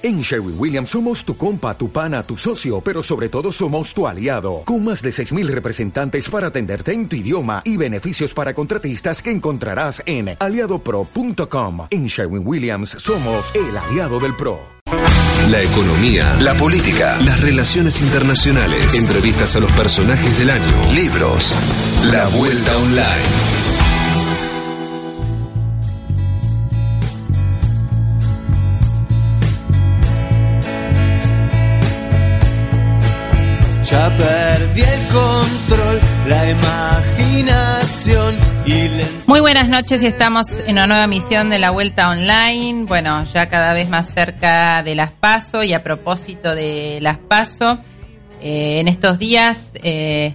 En Sherwin Williams somos tu compa, tu pana, tu socio, pero sobre todo somos tu aliado, con más de 6.000 representantes para atenderte en tu idioma y beneficios para contratistas que encontrarás en aliadopro.com. En Sherwin Williams somos el aliado del PRO. La economía, la política, las relaciones internacionales, entrevistas a los personajes del año, libros, la vuelta online. Ya perdí el control, la imaginación y Muy buenas noches y estamos en una nueva misión de la Vuelta Online. Bueno, ya cada vez más cerca de las PASO y a propósito de las PASO, eh, en estos días, eh,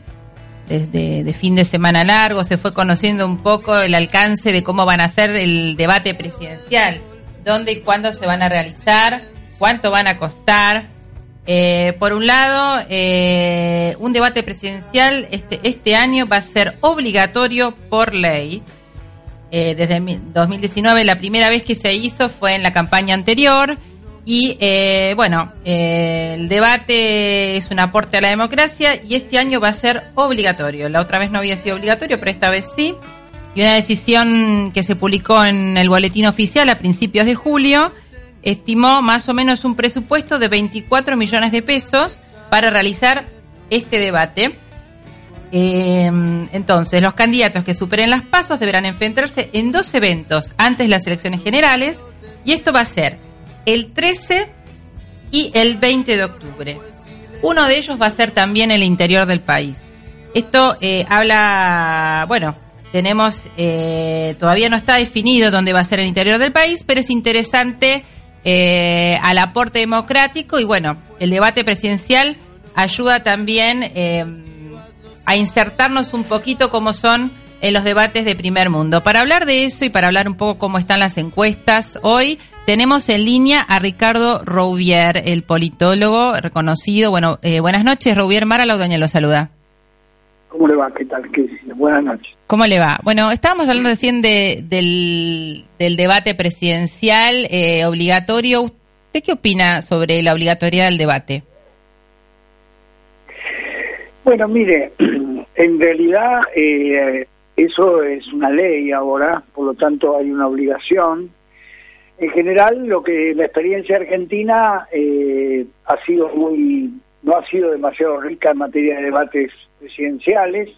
desde de fin de semana largo, se fue conociendo un poco el alcance de cómo van a ser el debate presidencial, dónde y cuándo se van a realizar, cuánto van a costar. Eh, por un lado, eh, un debate presidencial este, este año va a ser obligatorio por ley. Eh, desde 2019 la primera vez que se hizo fue en la campaña anterior y bueno, el debate es un aporte a la democracia y este año va a ser obligatorio. La otra vez no había sido obligatorio, pero esta vez sí. Y una decisión que se publicó en el boletín oficial a principios de julio estimó más o menos un presupuesto de 24 millones de pesos para realizar este debate. Em, entonces, los candidatos que superen las pasos deberán enfrentarse en dos eventos antes de las elecciones generales y esto va a ser el 13 y el 20 de octubre. Uno de ellos va a ser también el interior del país. Esto eh, habla, bueno, tenemos, eh, todavía no está definido dónde va a ser el interior del país, pero es interesante eh, al aporte democrático y bueno, el debate presidencial ayuda también eh, a insertarnos un poquito como son en los debates de primer mundo. Para hablar de eso y para hablar un poco cómo están las encuestas, hoy tenemos en línea a Ricardo Rouvier, el politólogo reconocido. Bueno, eh, buenas noches, Rouvier Mara Laudaña lo saluda. ¿Cómo le va? ¿Qué tal? ¿Qué Buenas noches. ¿Cómo le va? Bueno, estábamos hablando recién de, del, debate presidencial eh, obligatorio. ¿Usted qué opina sobre la obligatoriedad del debate? Bueno, mire, en realidad eh, eso es una ley ahora, por lo tanto hay una obligación. En general, lo que la experiencia argentina eh, ha sido muy, no ha sido demasiado rica en materia de debates presidenciales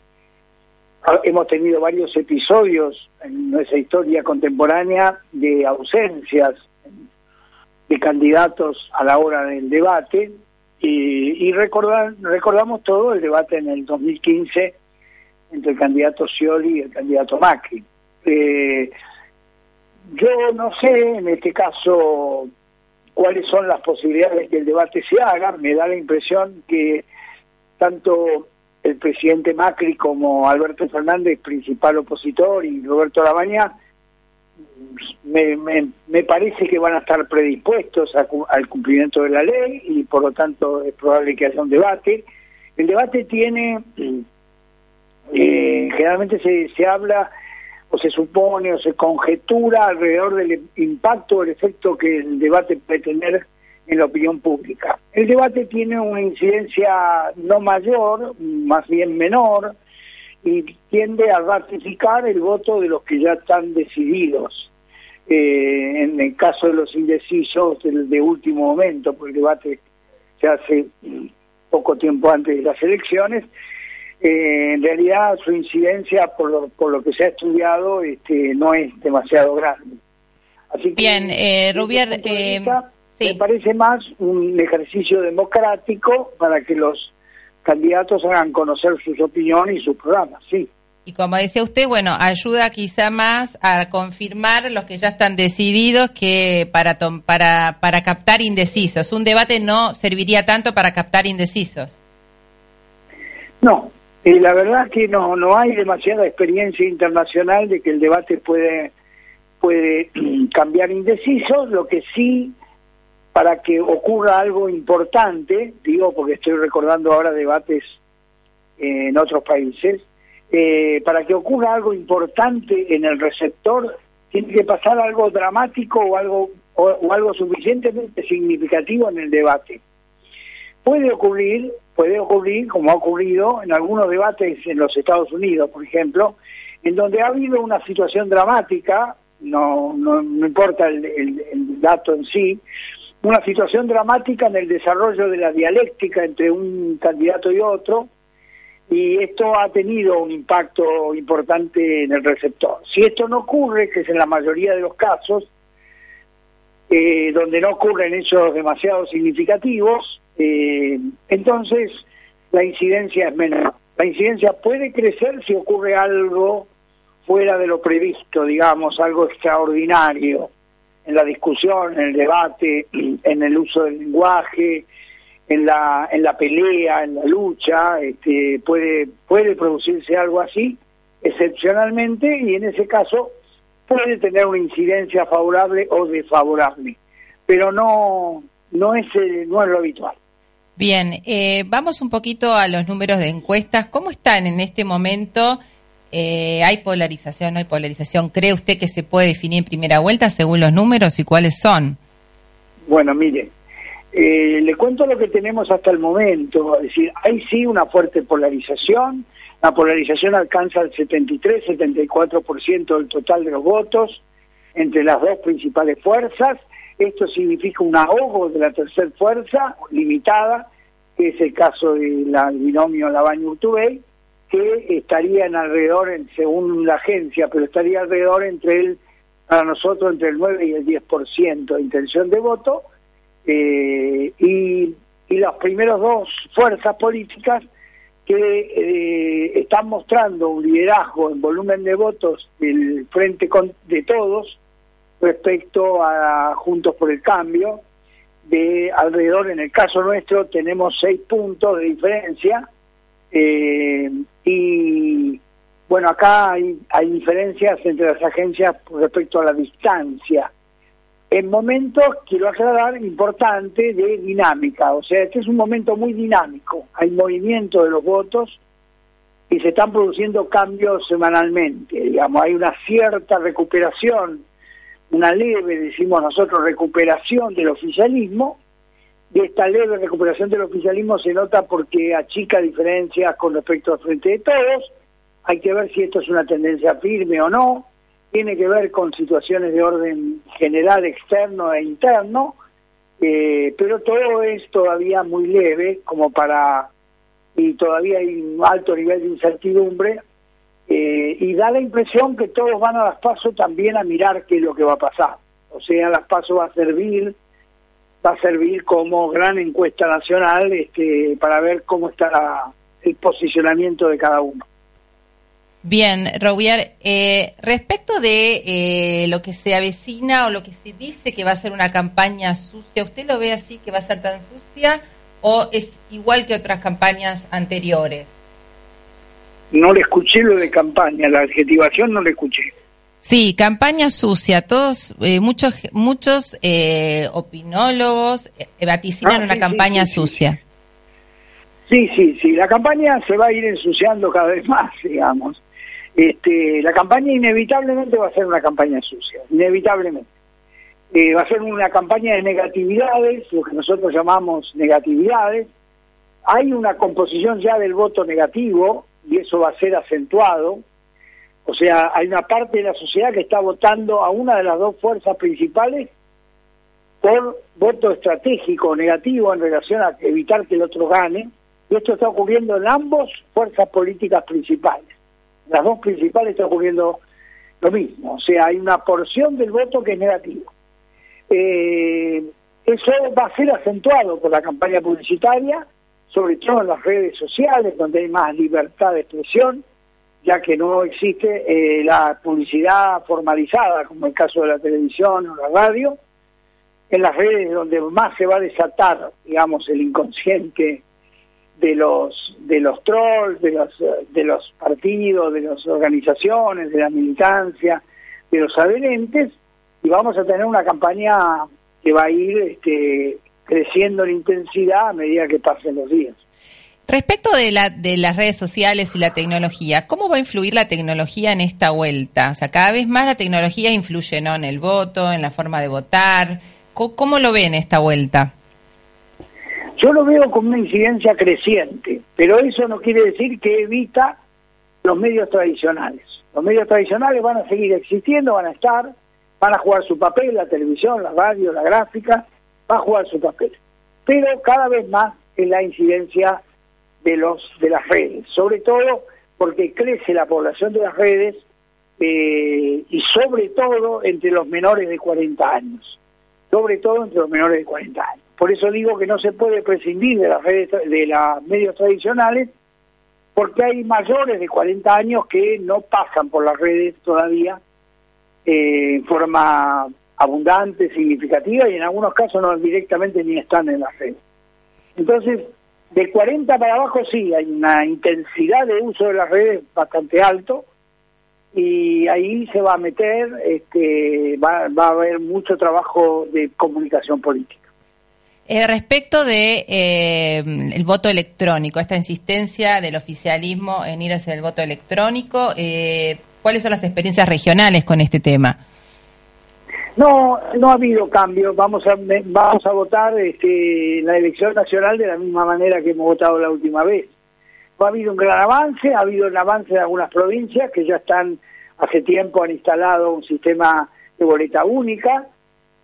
hemos tenido varios episodios en nuestra historia contemporánea de ausencias de candidatos a la hora del debate y, recordamos todo el debate en el 2015 entre el candidato Scioli y el candidato Macri. Eh, yo no sé en este caso cuáles son las posibilidades de que el debate se haga, me da la impresión que tanto el presidente Macri como Alberto Fernández, principal opositor, y Roberto Labaña, me, me, parece que van a estar predispuestos al cumplimiento de la ley y por lo tanto es probable que haya un debate. El debate tiene, eh, generalmente se, se habla o se supone o se conjetura alrededor del impacto o el efecto que el debate puede tener en la opinión pública. El debate tiene una incidencia no mayor, más bien menor, y tiende a ratificar el voto de los que ya están decididos. Eh, en el caso de los indecisos del de último momento, porque el debate se hace poco tiempo antes de las elecciones, eh, en realidad su incidencia, por lo, por lo que se ha estudiado, este, no es demasiado grande. Así que, Bien, eh, Rubier, me parece más un ejercicio democrático para que los candidatos hagan conocer sus opiniones y sus programas, sí. Y como decía usted, bueno, ayuda quizá más a confirmar los que ya están decididos que para, para, para captar indecisos. Un debate no serviría tanto para captar indecisos. No, eh, la verdad es que no, no hay demasiada experiencia internacional de que el debate puede, puede cambiar indecisos. Lo que sí para que ocurra algo importante, digo porque estoy recordando ahora debates en otros países, eh, para que ocurra algo importante en el receptor, tiene que pasar algo dramático o algo o, algo suficientemente significativo en el debate. Puede ocurrir, puede ocurrir, como ha ocurrido en algunos debates en los Estados Unidos, por ejemplo, en donde ha habido una situación dramática, no, no, importa el, el dato en sí, una situación dramática en el desarrollo de la dialéctica entre un candidato y otro, y esto ha tenido un impacto importante en el receptor. Si esto no ocurre, que es en la mayoría de los casos, eh, donde no ocurren hechos demasiado significativos, eh, entonces la incidencia es menor. La incidencia puede crecer si ocurre algo fuera de lo previsto, digamos, algo extraordinario en la discusión, en el debate, en el uso del lenguaje, en la en la pelea, en la lucha, este, puede puede producirse algo así excepcionalmente y en ese caso puede tener una incidencia favorable o desfavorable, pero no no es eh, no es lo habitual. Bien, eh, vamos un poquito a los números de encuestas. ¿Cómo están en este momento? Eh, ¿Hay polarización? ¿No hay polarización? ¿Cree usted que se puede definir en primera vuelta según los números y cuáles son? Bueno, mire, eh, le cuento lo que tenemos hasta el momento, es decir, hay sí una fuerte polarización, la polarización alcanza el 73-74% del total de los votos entre las dos principales fuerzas, esto significa un ahogo de la tercera fuerza, limitada, que es el caso del binomio Labaño-Urtubey, que estaría en alrededor, según la agencia, pero estaría alrededor entre el, para nosotros, entre el 9 y el 10% de intención de voto, eh, y, y las primeras dos fuerzas políticas que eh, están mostrando un liderazgo en volumen de votos del frente de todos respecto a Juntos por el Cambio, de alrededor, en el caso nuestro, tenemos seis puntos de diferencia, eh, y bueno, acá hay, hay diferencias entre las agencias respecto a la distancia en momentos, quiero aclarar, importante de dinámica. O sea, este es un momento muy dinámico. Hay movimiento de los votos y se están produciendo cambios semanalmente. Digamos, hay una cierta recuperación, una leve, decimos nosotros, recuperación del oficialismo. Y esta leve recuperación del oficialismo se nota porque achica diferencias con respecto al frente de todos. Hay que ver si esto es una tendencia firme o no tiene que ver con situaciones de orden general, externo e interno, eh, pero todo es todavía muy leve como para, y todavía hay un alto nivel de incertidumbre, eh, y da la impresión que todos van a las pasos también a mirar qué es lo que va a pasar. O sea, las pasos va a servir va a servir como gran encuesta nacional este, para ver cómo está el posicionamiento de cada uno. Bien, Roubier, eh, respecto de eh, lo que se avecina o lo que se dice que va a ser una campaña sucia, ¿usted lo ve así que va a ser tan sucia o es igual que otras campañas anteriores? No le escuché lo de campaña, la adjetivación no le escuché. Sí, campaña sucia. Todos, eh, muchos, muchos opinólogos vaticinan ah, una campaña sucia. Sí, sí, sí. La campaña se va a ir ensuciando cada vez más, digamos este, la campaña inevitablemente va a ser una campaña sucia, inevitablemente. Eh, va a ser una campaña de negatividades, lo que nosotros llamamos negatividades. Hay una composición ya del voto negativo y eso va a ser acentuado. O sea, hay una parte de la sociedad que está votando a una de las dos fuerzas principales por voto estratégico negativo en relación a evitar que el otro gane. Y esto está ocurriendo en ambos fuerzas políticas principales las dos principales está ocurriendo lo mismo, o sea, hay una porción del voto que es negativo. Eh, eso va a ser acentuado por la campaña publicitaria, sobre todo en las redes sociales, donde hay más libertad de expresión, ya que no existe eh, la publicidad formalizada, como el caso de la televisión o la radio, en las redes donde más se va a desatar, digamos, el inconsciente de los de los trolls, de los de los partidos, de las organizaciones, de la militancia, de los adherentes. Y vamos a tener una campaña que va a ir este, creciendo en intensidad a medida que pasen los días. Respecto de, la, de las redes sociales y la tecnología, ¿cómo va a influir la tecnología en esta vuelta? O sea, cada vez más la tecnología influye ¿no? en el voto, en la forma de votar. ¿Cómo, lo ve en esta vuelta? Yo lo veo como una incidencia creciente, pero eso no quiere decir que evita los medios tradicionales. Los medios tradicionales van a seguir existiendo, van a estar, van a jugar su papel, la televisión, la radio, la gráfica, va a jugar su papel. Pero cada vez más es la incidencia de los de las redes, sobre todo porque crece la población de las redes eh, y sobre todo entre los menores de 40 años, sobre todo entre los menores de 40 años. Por eso digo que no se puede prescindir de las redes de los medios tradicionales porque hay mayores de 40 años que no pasan por las redes todavía eh, en forma abundante, significativa y en algunos casos no directamente ni están en las redes. Entonces, de 40 para abajo sí, hay una intensidad de uso de las redes bastante alto y ahí se va a meter, este, va, va a haber mucho trabajo de comunicación política. Eh, respecto de eh, el voto electrónico, esta insistencia del oficialismo en ir hacia el voto electrónico, eh, ¿cuáles son las experiencias regionales con este tema? No, no ha habido cambio. Vamos a vamos a votar este, la elección nacional de la misma manera que hemos votado la última vez. Ha habido un gran avance, ha habido un avance de algunas provincias que ya están hace tiempo han instalado un sistema de boleta única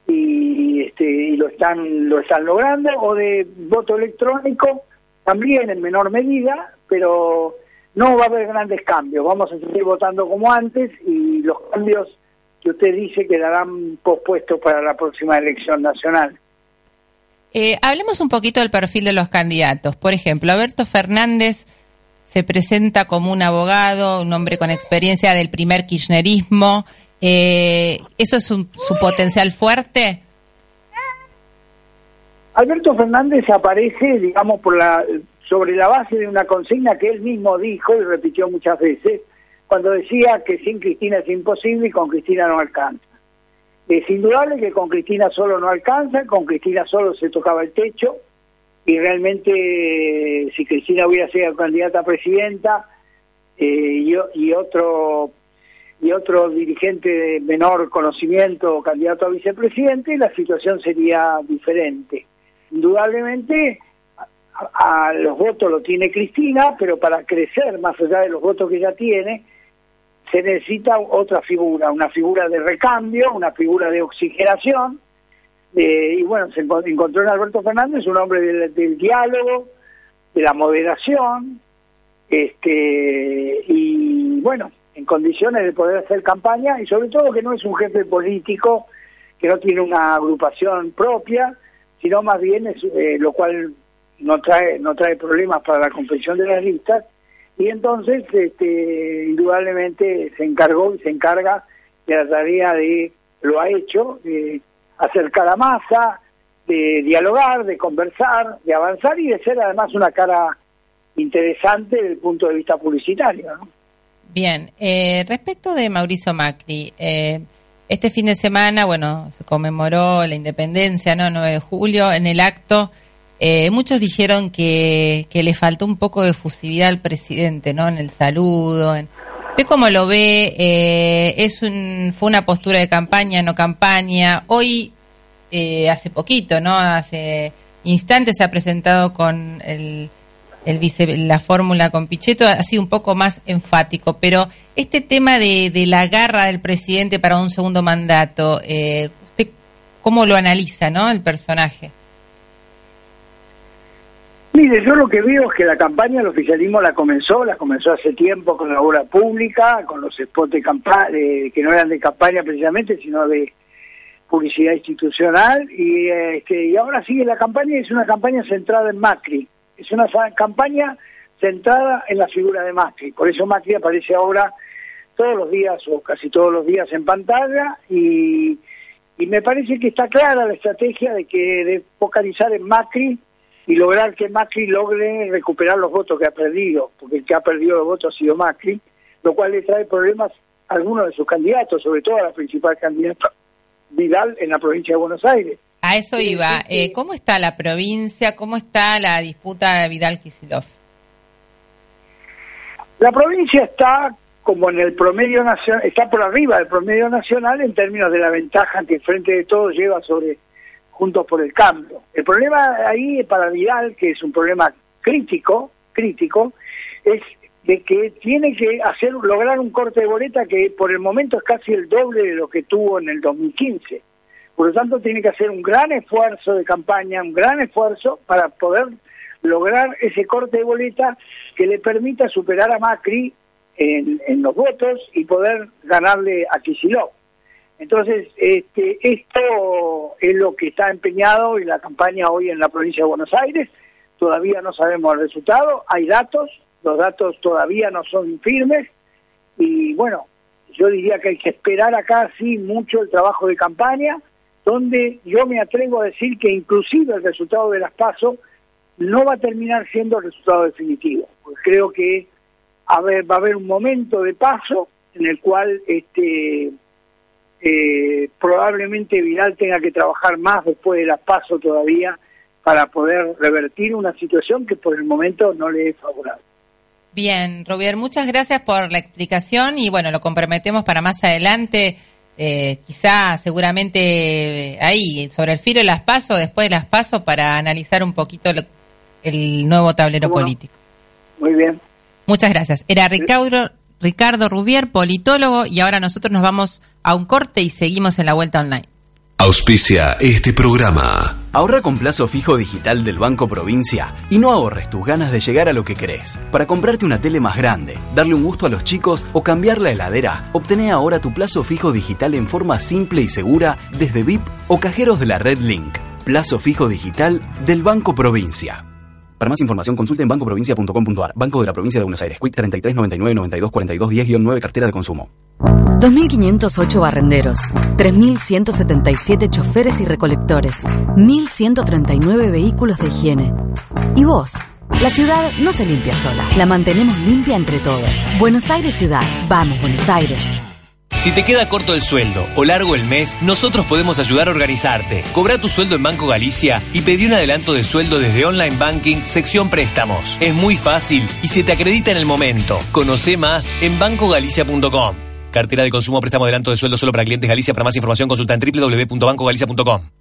y, este, y lo están lo están logrando o de voto electrónico también en menor medida, pero no va a haber grandes cambios. Vamos a seguir votando como antes y los cambios que usted dice quedarán pospuestos para la próxima elección nacional. Eh, hablemos un poquito del perfil de los candidatos. Por ejemplo, Alberto Fernández se presenta como un abogado, un hombre con experiencia del primer kirchnerismo. Eh, ¿Eso es su potencial fuerte? Alberto Fernández aparece, digamos, por la, sobre la base de una consigna que él mismo dijo y repitió muchas veces, cuando decía que sin Cristina es imposible y con Cristina no alcanza. Es indudable que con Cristina solo no alcanza, con Cristina solo se tocaba el techo y realmente si Cristina hubiera sido candidata a presidenta eh, y, otro y otro dirigente de menor conocimiento candidato a vicepresidente, la situación sería diferente. Indudablemente a, los votos lo tiene Cristina, pero para crecer más allá de los votos que ya tiene, se necesita otra figura, una figura de recambio, una figura de oxigenación, y bueno, se encontró en Alberto Fernández un hombre del, diálogo, de la moderación, este y bueno, en condiciones de poder hacer campaña y sobre todo que no es un jefe político, que no tiene una agrupación propia, sino más bien es, eh, lo cual no trae no trae problemas para la comprensión de las listas, y entonces este, indudablemente se encargó y se encarga de la tarea de, lo ha hecho, de acercar a masa, de dialogar, de conversar, de avanzar y de ser además una cara interesante desde el punto de vista publicitario. Bien, eh, respecto de Mauricio Macri, eh, este fin de semana, bueno, se conmemoró la independencia, ¿no? 9 de julio, en el acto eh, muchos dijeron que, que, le faltó un poco de efusividad al presidente, ¿no? En el saludo. En... ¿Ve cómo lo ve? Eh, es un, fue una postura de campaña, no campaña. Hoy, eh, hace poquito, ¿no? Hace instantes se ha presentado con el, el vice, la fórmula con Pichetto, ha sido un poco más enfático. Pero este tema de, de la garra del presidente para un segundo mandato, eh, ¿usted cómo lo analiza, ¿no? El personaje. Mire, yo lo que veo es que la campaña del oficialismo la comenzó, la comenzó hace tiempo con la obra pública, con los spots de campaña, que no eran de campaña precisamente, sino de publicidad institucional, y, este, y ahora sigue la campaña, es una campaña centrada en Macri, es una campaña centrada en la figura de Macri, por eso Macri aparece ahora todos los días o casi todos los días en pantalla. Y, y me parece que está clara la estrategia de que de focalizar en Macri y lograr que Macri logre recuperar los votos que ha perdido, porque el que ha perdido los votos ha sido Macri, lo cual le trae problemas a algunos de sus candidatos, sobre todo a la principal candidata Vidal en la provincia de Buenos Aires. A eso iba. Eh, ¿Cómo está la provincia? ¿Cómo está la disputa de Vidal Kisilov? La provincia está como en el promedio nacional, está por arriba del promedio nacional en términos de la ventaja que frente de todos lleva sobre Juntos por el Cambio. El problema ahí para Vidal, que es un problema crítico, crítico, es de que tiene que hacer lograr un corte de boleta que por el momento es casi el doble de lo que tuvo en el 2015. Por lo tanto, tiene que hacer un gran esfuerzo de campaña, un gran esfuerzo para poder lograr ese corte de boleta que le permita superar a Macri en, los votos y poder ganarle a Kicillof. Entonces, este, esto es lo que está empeñado en la campaña hoy en la provincia de Buenos Aires. Todavía no sabemos el resultado, hay datos, los datos todavía no son firmes y bueno, yo diría que hay que esperar acá sí mucho el trabajo de campaña, donde yo me atrevo a decir que inclusive el resultado de las PASO no va a terminar siendo el resultado definitivo. Pues creo que va a haber un momento de paso en el cual este eh, probablemente Vidal tenga que trabajar más después de las PASO todavía para poder revertir una situación que por el momento no le es favorable. Bien, Rubier, muchas gracias por la explicación y bueno, lo comprometemos para más adelante, eh, quizá seguramente ahí, sobre el filo de las PASO, después de las PASO, para analizar un poquito el nuevo tablero político. Muy bien. Muchas gracias. Era Ricardo, Ricardo Rubier, politólogo, y ahora nosotros nos vamos a un corte y seguimos en la vuelta online. Auspicia este programa. Ahorra con plazo fijo digital del Banco Provincia y no ahorres tus ganas de llegar a lo que querés. Para comprarte una tele más grande, darle un gusto a los chicos o cambiar la heladera, obtené ahora tu plazo fijo digital en forma simple y segura desde VIP o cajeros de la red Link. Plazo fijo digital del Banco Provincia. Para más información consulte en bancoprovincia.com.ar. Banco de la Provincia de Buenos Aires. Quick 33 99 92 42 10-9 Cartera de Consumo. 2.508 barrenderos, 3.177 choferes y recolectores, 1.139 vehículos de higiene. ¿Y vos? La ciudad no se limpia sola, la mantenemos limpia entre todos. Buenos Aires Ciudad. Vamos, Buenos Aires. Si te queda corto el sueldo o largo el mes, nosotros podemos ayudar a organizarte. Cobra tu sueldo en Banco Galicia y pedí un adelanto de sueldo desde Online Banking, sección préstamos. Es muy fácil y se te acredita en el momento. Conoce más en bancogalicia.com. Cartera de consumo préstamo adelanto de sueldo solo para clientes Galicia. Para más información consulta en www.bancogalicia.com.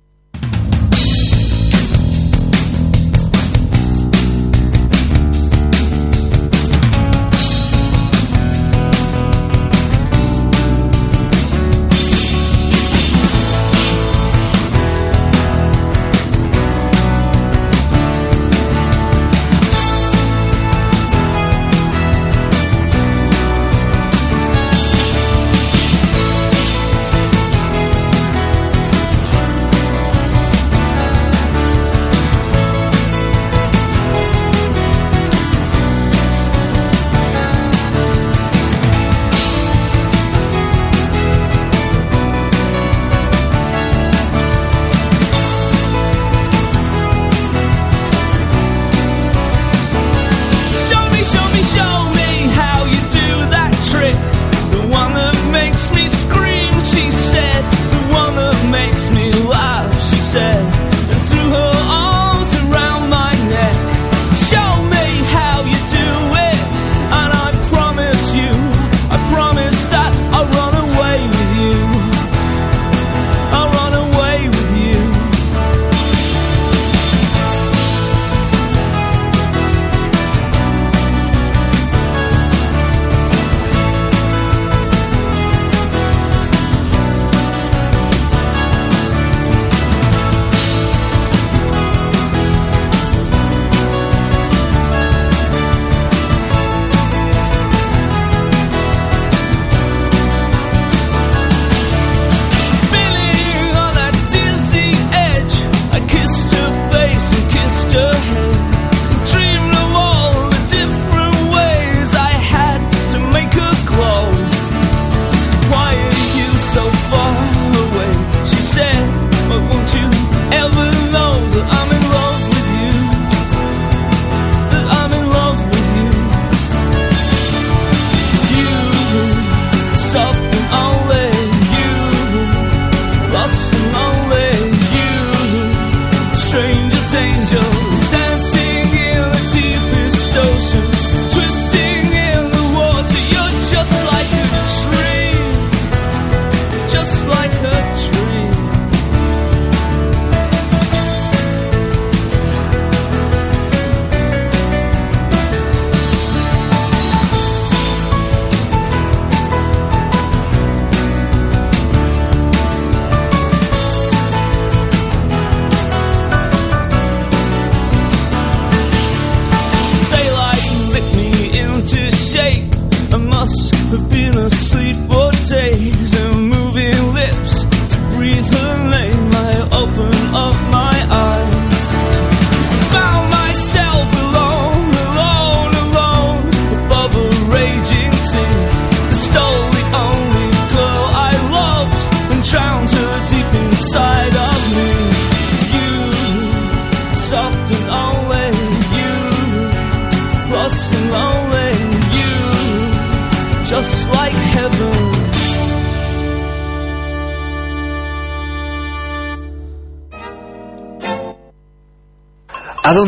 I must have been asleep for days.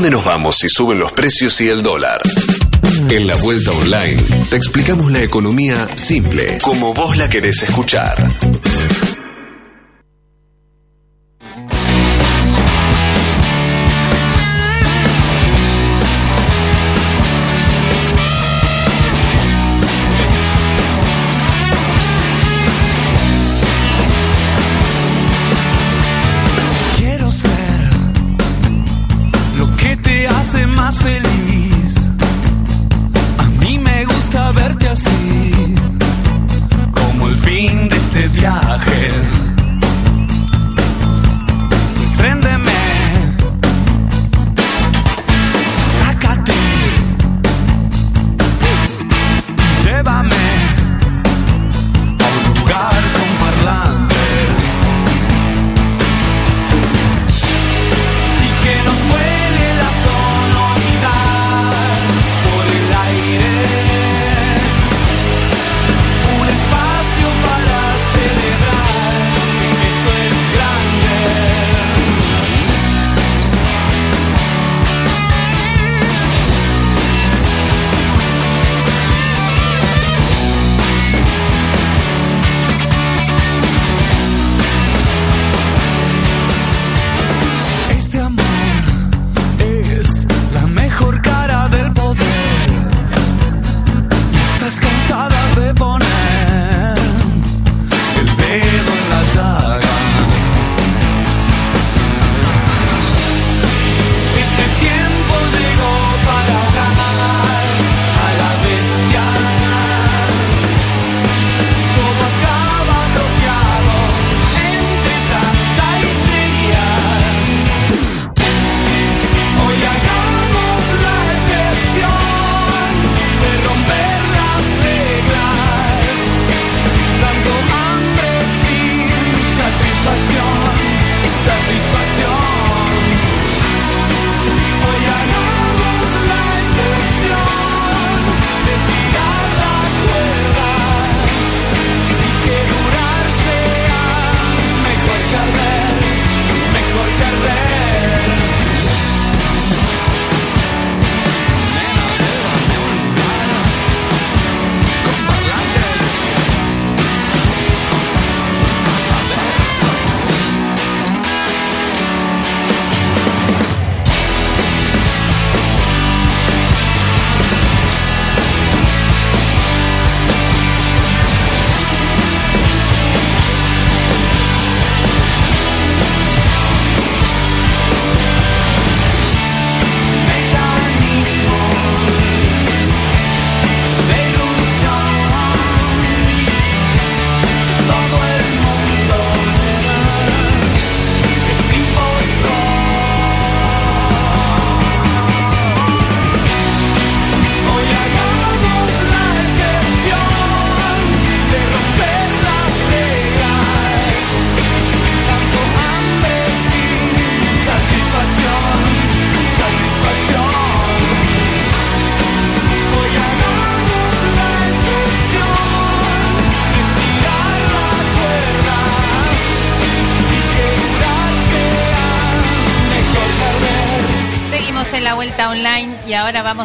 Dónde nos vamos si suben los precios y el dólar? En la vuelta online te explicamos la economía simple, como vos la querés escuchar.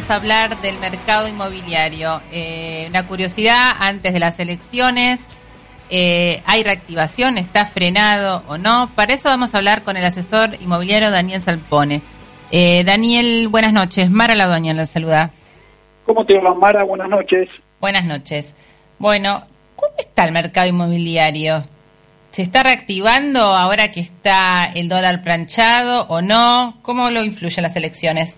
Vamos a hablar del mercado inmobiliario. Eh, una curiosidad antes de las elecciones. eh, ¿Hay reactivación? ¿Está frenado o no? Para eso vamos a hablar con el asesor inmobiliario Daniel Salpone. Eh, Daniel, buenas noches. Mara la doña la saluda. ¿Cómo te va, Mara? Buenas noches. Buenas noches. Bueno, ¿cómo está el mercado inmobiliario? ¿Se está reactivando ahora que está el dólar planchado o no? ¿Cómo lo influyen las elecciones?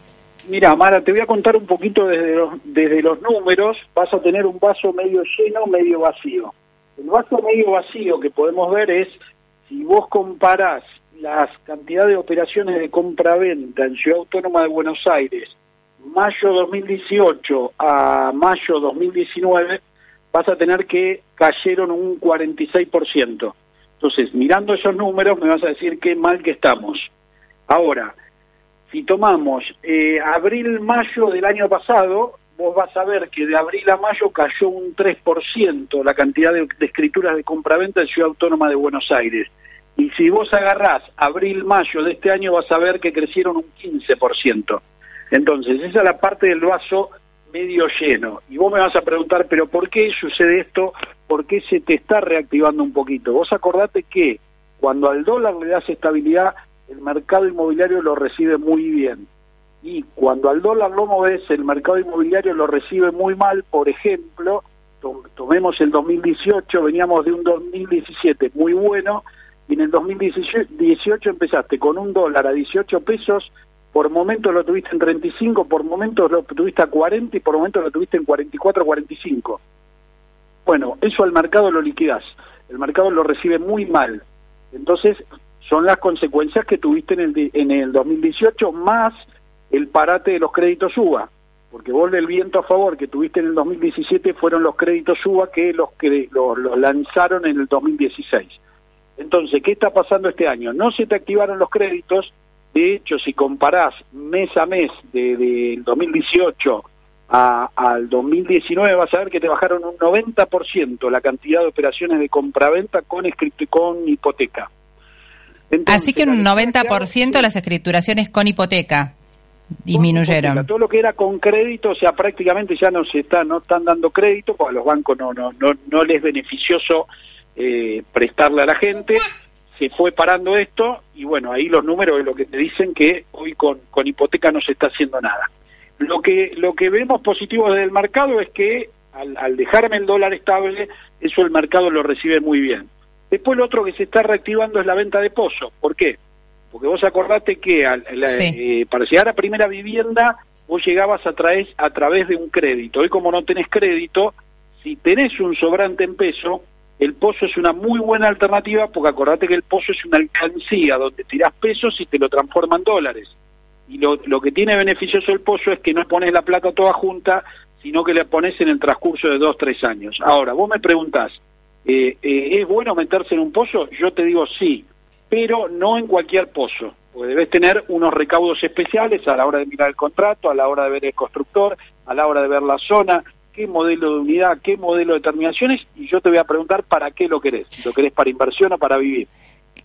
Mira, Mara, te voy a contar un poquito desde los, desde los números. Vas a tener un vaso medio lleno, medio vacío. El vaso medio vacío que podemos ver es si vos comparás las cantidades de operaciones de compra-venta en Ciudad Autónoma de Buenos Aires, mayo 2018 a mayo 2019, vas a tener que cayeron un 46%. Entonces, mirando esos números, me vas a decir qué mal que estamos. Ahora, si tomamos eh, abril-mayo del año pasado, vos vas a ver que de abril a mayo cayó un 3% la cantidad de, escrituras de compraventa en Ciudad Autónoma de Buenos Aires. Y si vos agarrás abril-mayo de este año, vas a ver que crecieron un 15%. Entonces, esa es la parte del vaso medio lleno. Y vos me vas a preguntar, pero ¿por qué sucede esto? ¿Por qué se te está reactivando un poquito? Vos acordate que cuando al dólar le das estabilidad, el mercado inmobiliario lo recibe muy bien. Y cuando al dólar lo moves, el mercado inmobiliario lo recibe muy mal. Por ejemplo, tomemos el 2018, veníamos de un 2017 muy bueno, y en el 2018 empezaste con un dólar a 18 pesos, por momentos lo tuviste en 35, por momentos lo tuviste a 40 y por momentos lo tuviste en 44, 45. Bueno, eso al mercado lo liquidas, el mercado lo recibe muy mal. Entonces, son las consecuencias que tuviste en el, en el 2018 más el parate de los créditos UBA, porque vos el viento a favor que tuviste en el 2017 fueron los créditos UBA que los que los lanzaron en el 2016. Entonces, ¿qué está pasando este año? No se te activaron los créditos, de hecho, si comparás mes a mes del de, 2018 a, al 2019, vas a ver que te bajaron un 90% la cantidad de operaciones de compraventa con, con hipoteca. Así que un 90% las escrituraciones con hipoteca disminuyeron. Todo lo que era con crédito, o sea, prácticamente ya no se está, no están dando crédito, porque a los bancos no, no, no, no les es beneficioso eh, prestarle a la gente, se fue parando esto y bueno, ahí los números es lo que te dicen que hoy con, con hipoteca no se está haciendo nada. Lo que, lo que vemos positivo desde el mercado es que al, al dejarme el dólar estable, eso el mercado lo recibe muy bien. Después lo otro que se está reactivando es la venta de pozo. ¿Por qué? Porque vos acordate que eh, para llegar a primera vivienda vos llegabas a, través, a través de un crédito. Hoy como no tenés crédito, si tenés un sobrante en peso, el pozo es una muy buena alternativa porque acordate que el pozo es una alcancía donde tirás pesos y te lo transforman en dólares. Y lo, lo que tiene beneficioso el pozo es que no pones la plata toda junta, sino que la pones en el transcurso de dos, tres años. Ahora, vos me preguntás, eh, eh, ¿es bueno meterse en un pozo? Yo te digo sí, pero no en cualquier pozo, porque debes tener unos recaudos especiales a la hora de mirar el contrato, a la hora de ver el constructor, a la hora de ver la zona, qué modelo de unidad, qué modelo de terminaciones, y yo te voy a preguntar para qué lo querés, lo querés para inversión o para vivir.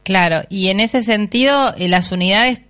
Claro, y en ese sentido, eh, las unidades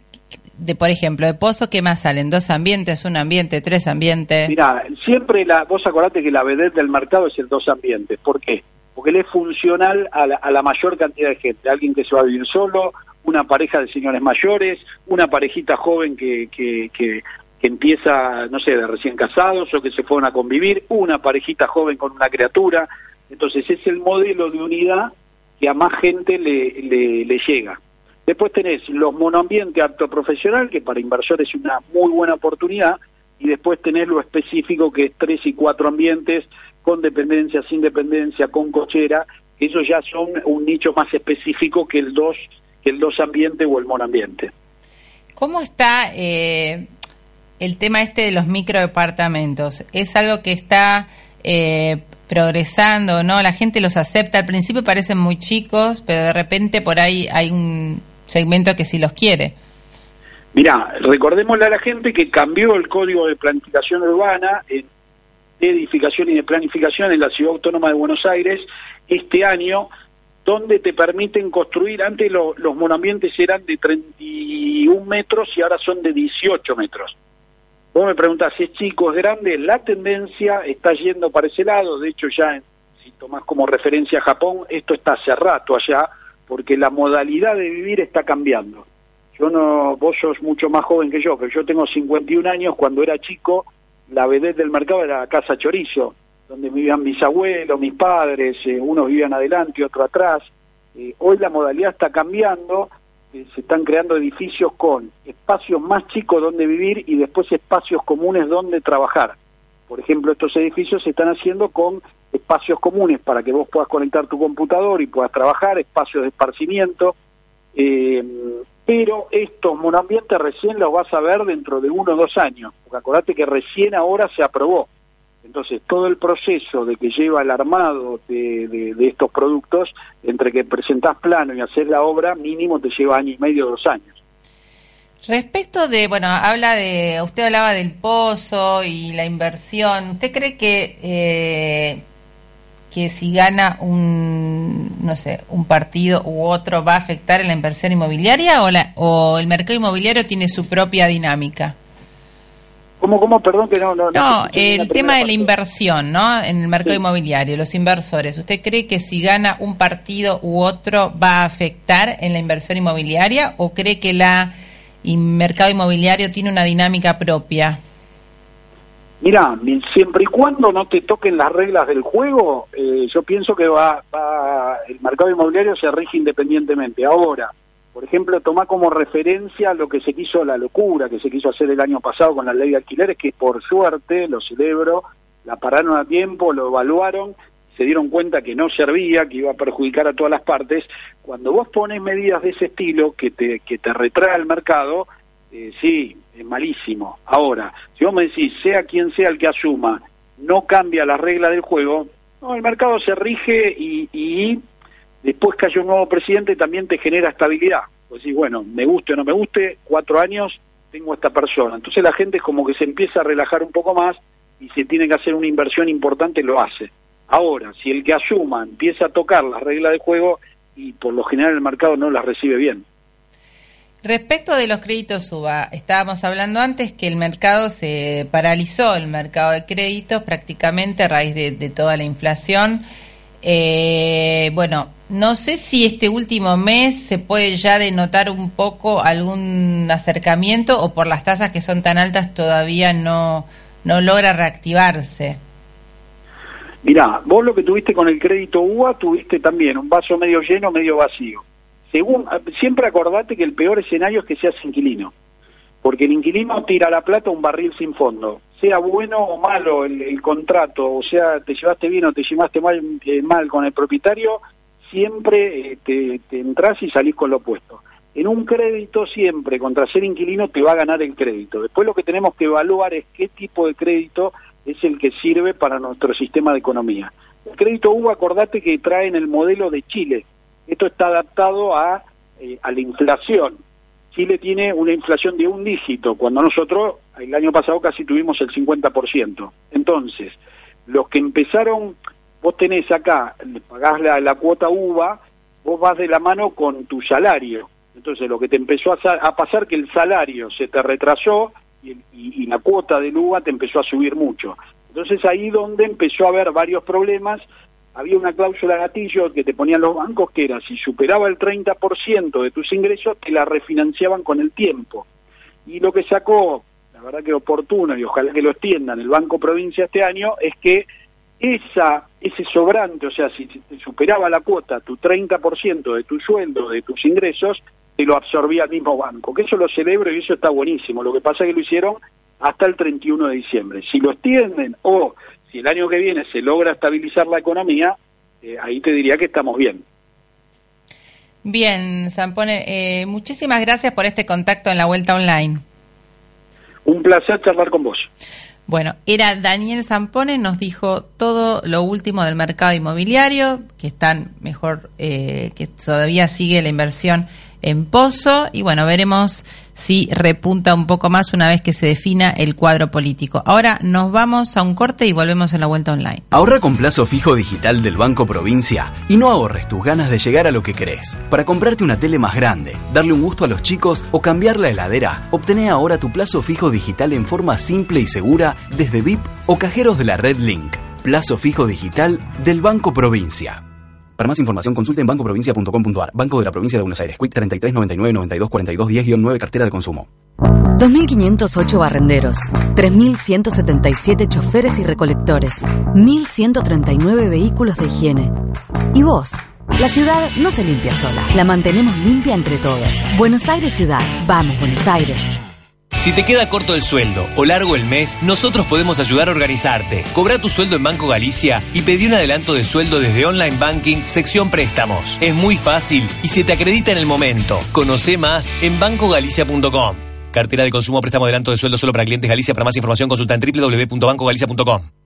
de, por ejemplo, de pozo, ¿qué más salen? ¿Dos ambientes, un ambiente, tres ambientes? Mira, siempre la, vos acordate que la vedette del mercado es el dos ambientes. ¿Por qué? Porque él es funcional a la, a la mayor cantidad de gente. Alguien que se va a vivir solo, una pareja de señores mayores, una parejita joven que, que, que que empieza, no sé, de recién casados o que se fueron a convivir, una parejita joven con una criatura. Entonces es el modelo de unidad que a más gente le, le, llega. Después tenés los monoambientes apto profesional, que para inversores es una muy buena oportunidad, y después tenés lo específico que es tres y cuatro ambientes, con dependencia, sin dependencia, con cochera, esos ya son un nicho más específico que el dos, que el dos ambiente o el monoambiente. ¿Cómo está eh, el tema este de los microdepartamentos. Es algo que está eh, progresando, ¿no? La gente los acepta. Al principio parecen muy chicos, pero de repente por ahí hay un segmento que sí los quiere. Mira, recordémosle a la gente que cambió el código de planificación urbana de edificación y de planificación en la Ciudad Autónoma de Buenos Aires este año, donde te permiten construir, antes los monoambientes eran de 31 metros y ahora son de 18 metros. Vos me preguntás si es chico, es grande, la tendencia está yendo para ese lado, de hecho ya, si tomás como referencia a Japón, esto está hace rato allá, porque la modalidad de vivir está cambiando. Yo no, vos sos mucho más joven que yo, pero yo tengo 51 años, cuando era chico, la vedette del mercado era Casa Chorizo, donde vivían mis abuelos, mis padres, eh, unos vivían adelante, otro atrás. Eh, hoy la modalidad está cambiando, se están creando edificios con espacios más chicos donde vivir y después espacios comunes donde trabajar. Por ejemplo, estos edificios se están haciendo con espacios comunes para que vos puedas conectar tu computador y puedas trabajar, espacios de esparcimiento, eh, pero estos monoambientes recién los vas a ver dentro de uno o dos años, porque acordate que recién ahora se aprobó. Entonces, todo el proceso de que lleva el armado de, estos productos, entre que presentás plano y haces la obra, mínimo te lleva año y medio, dos años. Respecto de, bueno, habla de, usted hablaba del pozo y la inversión. ¿Usted cree que eh, que si gana un, no sé, un partido u otro va a afectar en la inversión inmobiliaria o, la, o el mercado inmobiliario tiene su propia dinámica? ¿Cómo, cómo? Perdón que no... No, no, el tema de la inversión, ¿no? En el mercado inmobiliario, los inversores. ¿Usted cree que si gana un partido u otro va a afectar en la inversión inmobiliaria o cree que la el mercado inmobiliario tiene una dinámica propia? Mira, siempre y cuando no te toquen las reglas del juego, eh, yo pienso que va, el mercado inmobiliario se rige independientemente. Ahora, por ejemplo, toma como referencia lo que se quiso, la locura que se quiso hacer el año pasado con la ley de alquileres, que por suerte, lo celebro, la pararon a tiempo, lo evaluaron, se dieron cuenta que no servía, que iba a perjudicar a todas las partes. Cuando vos pones medidas de ese estilo que te, que te retrae al mercado, eh, sí, es malísimo. Ahora, si vos me decís, sea quien sea el que asuma, no cambia la regla del juego, no, el mercado se rige y, y después que haya un nuevo presidente también te genera estabilidad. Pues sí, bueno, me guste o no me guste, cuatro años tengo a esta persona. Entonces la gente es como que se empieza a relajar un poco más y si tiene que hacer una inversión importante lo hace. Ahora, si el que asuma empieza a tocar las reglas del juego y por lo general el mercado no las recibe bien. Respecto de los créditos UBA, estábamos hablando antes que el mercado se paralizó, el mercado de créditos prácticamente a raíz de, toda la inflación. Eh, bueno, no sé si este último mes se puede ya denotar un poco algún acercamiento o por las tasas que son tan altas todavía no, no logra reactivarse. Mirá, vos lo que tuviste con el crédito UBA tuviste también un vaso medio lleno, medio vacío según, siempre acordate que el peor escenario es que seas inquilino, porque el inquilino tira la plata a un barril sin fondo, sea bueno o malo el, contrato, o sea, te llevaste bien o te llevaste mal, eh, mal con el propietario, siempre eh, te, te entras y salís con lo opuesto. En un crédito siempre, contra ser inquilino, te va a ganar el crédito. Después lo que tenemos que evaluar es qué tipo de crédito es el que sirve para nuestro sistema de economía. El crédito U, acordate que trae en el modelo de Chile, esto está adaptado a, eh, a la inflación. Chile tiene una inflación de un dígito, cuando nosotros el año pasado casi tuvimos el 50%. Entonces, los que empezaron, vos tenés acá, pagás la, cuota UVA, vos vas de la mano con tu salario. Entonces, lo que te empezó a, a pasar que el salario se te retrasó y, y, la cuota del UVA te empezó a subir mucho. Entonces, ahí donde empezó a haber varios problemas había una cláusula gatillo que te ponían los bancos que era si superaba el 30% de tus ingresos te la refinanciaban con el tiempo. Y lo que sacó, la verdad que oportuno y ojalá que lo extiendan el Banco Provincia este año es que esa ese sobrante, o sea, si te superaba la cuota tu 30% de tu sueldo, de tus ingresos, te lo absorbía el mismo banco. Que eso lo celebro y eso está buenísimo. Lo que pasa es que lo hicieron hasta el 31 de diciembre. Si lo extienden o si el año que viene se logra estabilizar la economía, eh, ahí te diría que estamos bien. Bien, Sampone, eh, muchísimas gracias por este contacto en la vuelta online. Un placer charlar con vos. Bueno, era Daniel Zampone, nos dijo todo lo último del mercado inmobiliario, que están mejor, eh, que todavía sigue la inversión en Pozo y bueno, veremos si repunta un poco más una vez que se defina el cuadro político. Ahora nos vamos a un corte y volvemos en la vuelta online. Ahorra con plazo fijo digital del Banco Provincia y no ahorres tus ganas de llegar a lo que querés. Para comprarte una tele más grande, darle un gusto a los chicos o cambiar la heladera, obtené ahora tu plazo fijo digital en forma simple y segura desde VIP o cajeros de la red Link. Plazo fijo digital del Banco Provincia. Para más información consulte en bancoprovincia.com.ar. Banco de la Provincia de Buenos Aires. Quick 33 99 92 42 10-9 Cartera de Consumo. 2.508 barrenderos, 3.177 choferes y recolectores, 1.139 vehículos de higiene. ¿Y vos? La ciudad no se limpia sola, la mantenemos limpia entre todos. Buenos Aires Ciudad, vamos Buenos Aires. Si te queda corto el sueldo o largo el mes, nosotros podemos ayudar a organizarte. Cobra tu sueldo en Banco Galicia y pedí un adelanto de sueldo desde Online Banking, sección préstamos. Es muy fácil y se te acredita en el momento. Conoce más en bancogalicia.com. Cartera de consumo préstamo adelanto de sueldo solo para clientes Galicia. Para más información consulta en www.bancogalicia.com.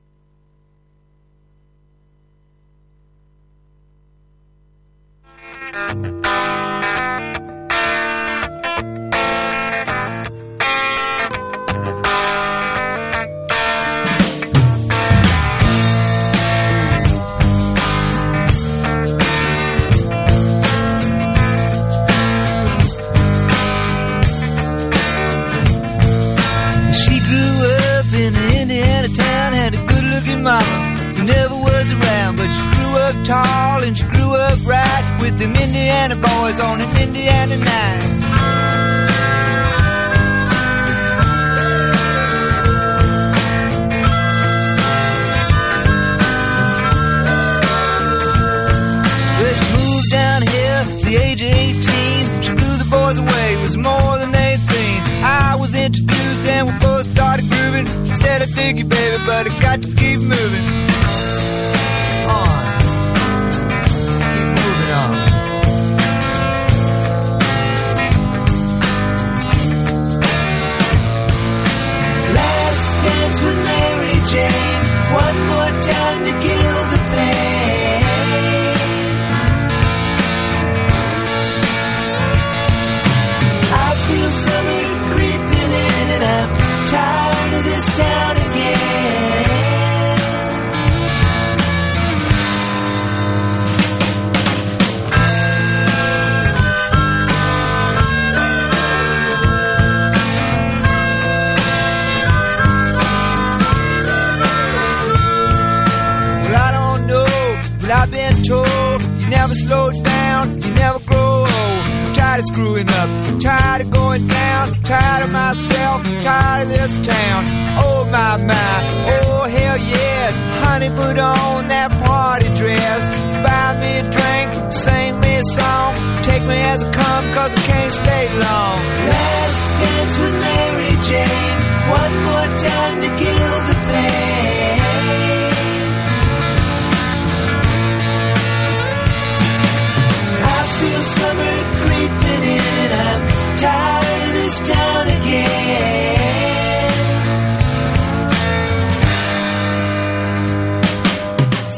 slow down, you never grow old. I'm tired of screwing up, tired of going down, tired of myself, tired of this town. Oh my my, oh hell yes, honey, put on that party dress, buy me a drink, sing me a song, take me as I come, cause I can't stay long. Last dance with Mary Jane, one more time to kill the pain.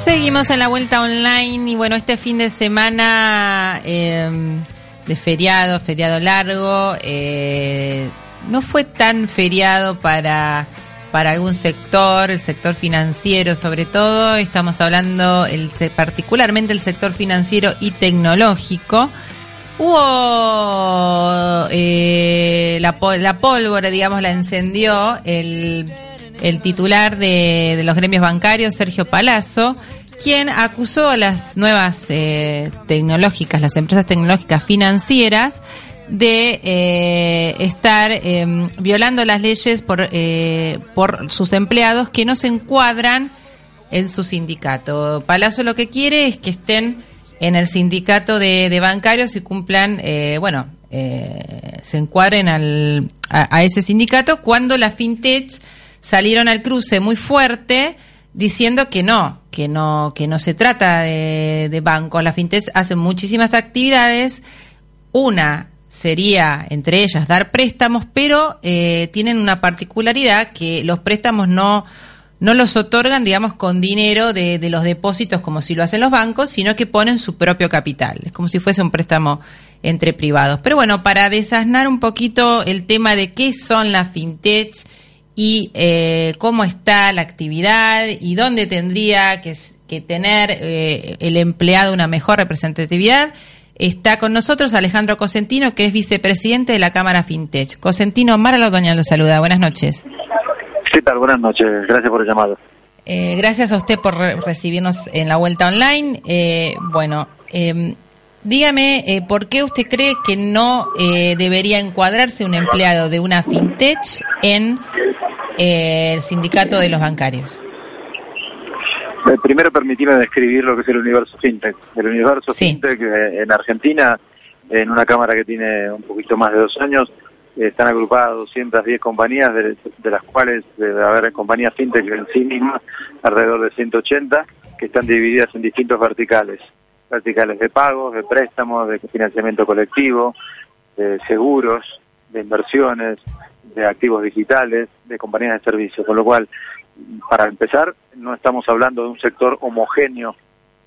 Seguimos en la vuelta online y bueno, este fin de semana eh, de feriado, feriado largo, eh, no fue tan feriado para, para algún sector, el sector financiero sobre todo, estamos hablando el, particularmente el sector financiero y tecnológico. Hubo eh, la, la pólvora, digamos, la encendió el, el titular de, de los gremios bancarios, Sergio Palazzo, quien acusó a las nuevas eh, tecnológicas, las empresas tecnológicas financieras, de eh, estar eh, violando las leyes por, eh, por sus empleados que no se encuadran en su sindicato. Palazzo lo que quiere es que estén en el sindicato de, de bancarios y cumplan, eh, bueno, eh, se encuadren al, a, ese sindicato cuando las fintech salieron al cruce muy fuerte diciendo que no, que no, que no se trata de, de bancos. Las fintech hacen muchísimas actividades. Una sería, entre ellas, dar préstamos, pero eh, tienen una particularidad que los préstamos no, no los otorgan, digamos, con dinero de, los depósitos como si lo hacen los bancos, sino que ponen su propio capital. Es como si fuese un préstamo entre privados. Pero bueno, para desasnar un poquito el tema de qué son las fintech y eh, cómo está la actividad y dónde tendría que, tener eh, el empleado una mejor representatividad, está con nosotros Alejandro Cosentino, que es vicepresidente de la Cámara Fintech. Cosentino, Mara Lodoña lo saluda. Buenas noches. ¿Qué tal? Buenas noches. Gracias por el llamado. Eh, gracias a usted por re- recibirnos en la vuelta online. Eh, bueno, eh, dígame, eh, ¿por qué usted cree que no eh, debería encuadrarse un empleado de una fintech en eh, el sindicato de los bancarios? Eh, primero permitime describir lo que es el universo fintech. El universo fintech en Argentina, en una cámara que tiene un poquito más de dos años, están agrupadas 210 compañías, de, de las cuales debe haber compañías fintech en sí mismas alrededor de 180, que están divididas en distintos verticales. Verticales de pagos, de préstamos, de financiamiento colectivo, de seguros, de inversiones, de activos digitales, de compañías de servicios. Con lo cual, para empezar, no estamos hablando de un sector homogéneo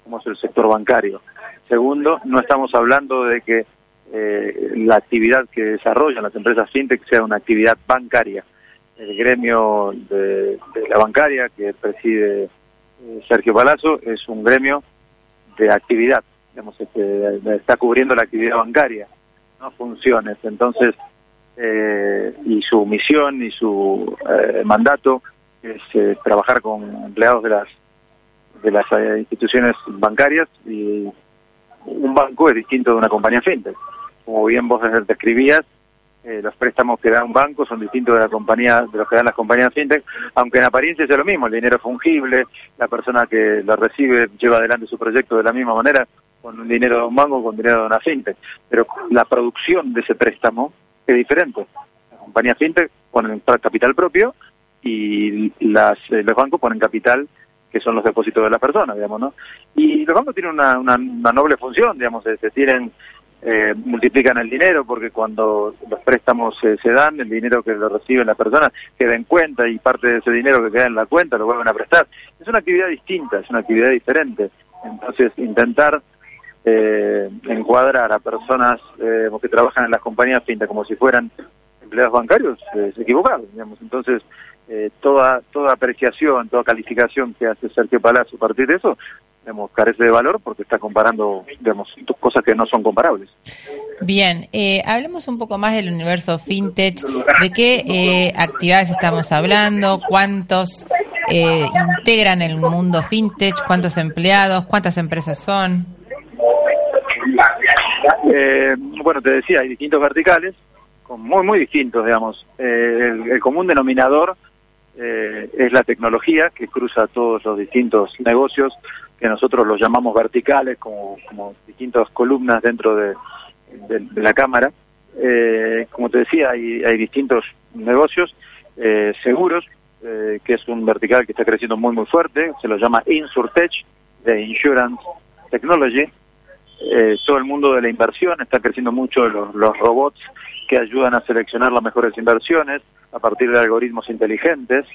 como es el sector bancario. Segundo, no estamos hablando de que eh, la actividad que desarrollan las empresas fintech sea una actividad bancaria. El gremio de, de la bancaria que preside eh, Sergio Palazzo es un gremio de actividad, digamos, este, está cubriendo la actividad bancaria, no funciones. Entonces, eh, y su misión y su eh, mandato es eh, trabajar con empleados de las de las eh, instituciones bancarias y un banco es distinto de una compañía fintech. Como bien vos describías, eh, los préstamos que da un banco son distintos de la compañía de los que dan las compañías fintech, aunque en apariencia sea lo mismo, el dinero es fungible, la persona que lo recibe lleva adelante su proyecto de la misma manera con un dinero de un banco con dinero de una fintech, pero la producción de ese préstamo es diferente. La compañía fintech ponen capital propio y las, eh, los bancos ponen capital que son los depósitos de las personas, digamos, ¿no? Y los bancos tienen una, una, noble función, digamos, se, tienen, eh, multiplican el dinero porque cuando los préstamos se dan, el dinero que lo reciben las personas queda en cuenta y parte de ese dinero que queda en la cuenta lo vuelven a prestar. Es una actividad distinta, es una actividad diferente. Entonces, intentar eh, encuadrar a personas eh, que trabajan en las compañías finta como si fueran empleados bancarios es equivocado, digamos. Entonces, eh, toda toda apreciación, toda calificación que hace Sergio Palacio a partir de eso, digamos, carece de valor porque está comparando, digamos, dos cosas que no son comparables. Bien, eh, hablemos un poco más del universo fintech, de qué eh, actividades estamos hablando, cuántos eh, integran el mundo fintech, cuántos empleados, cuántas empresas son. bueno, te decía, hay distintos verticales, muy, muy distintos, digamos. el común denominador eh, es la tecnología que cruza todos los distintos negocios que nosotros los llamamos verticales como, como distintas columnas dentro de, la cámara. Eh, como te decía, hay, hay distintos negocios eh, seguros, que es un vertical que está creciendo muy muy fuerte, se lo llama Insurtech, de Insurance Technology. todo el mundo de la inversión está creciendo mucho los robots que ayudan a seleccionar las mejores inversiones a partir de algoritmos inteligentes.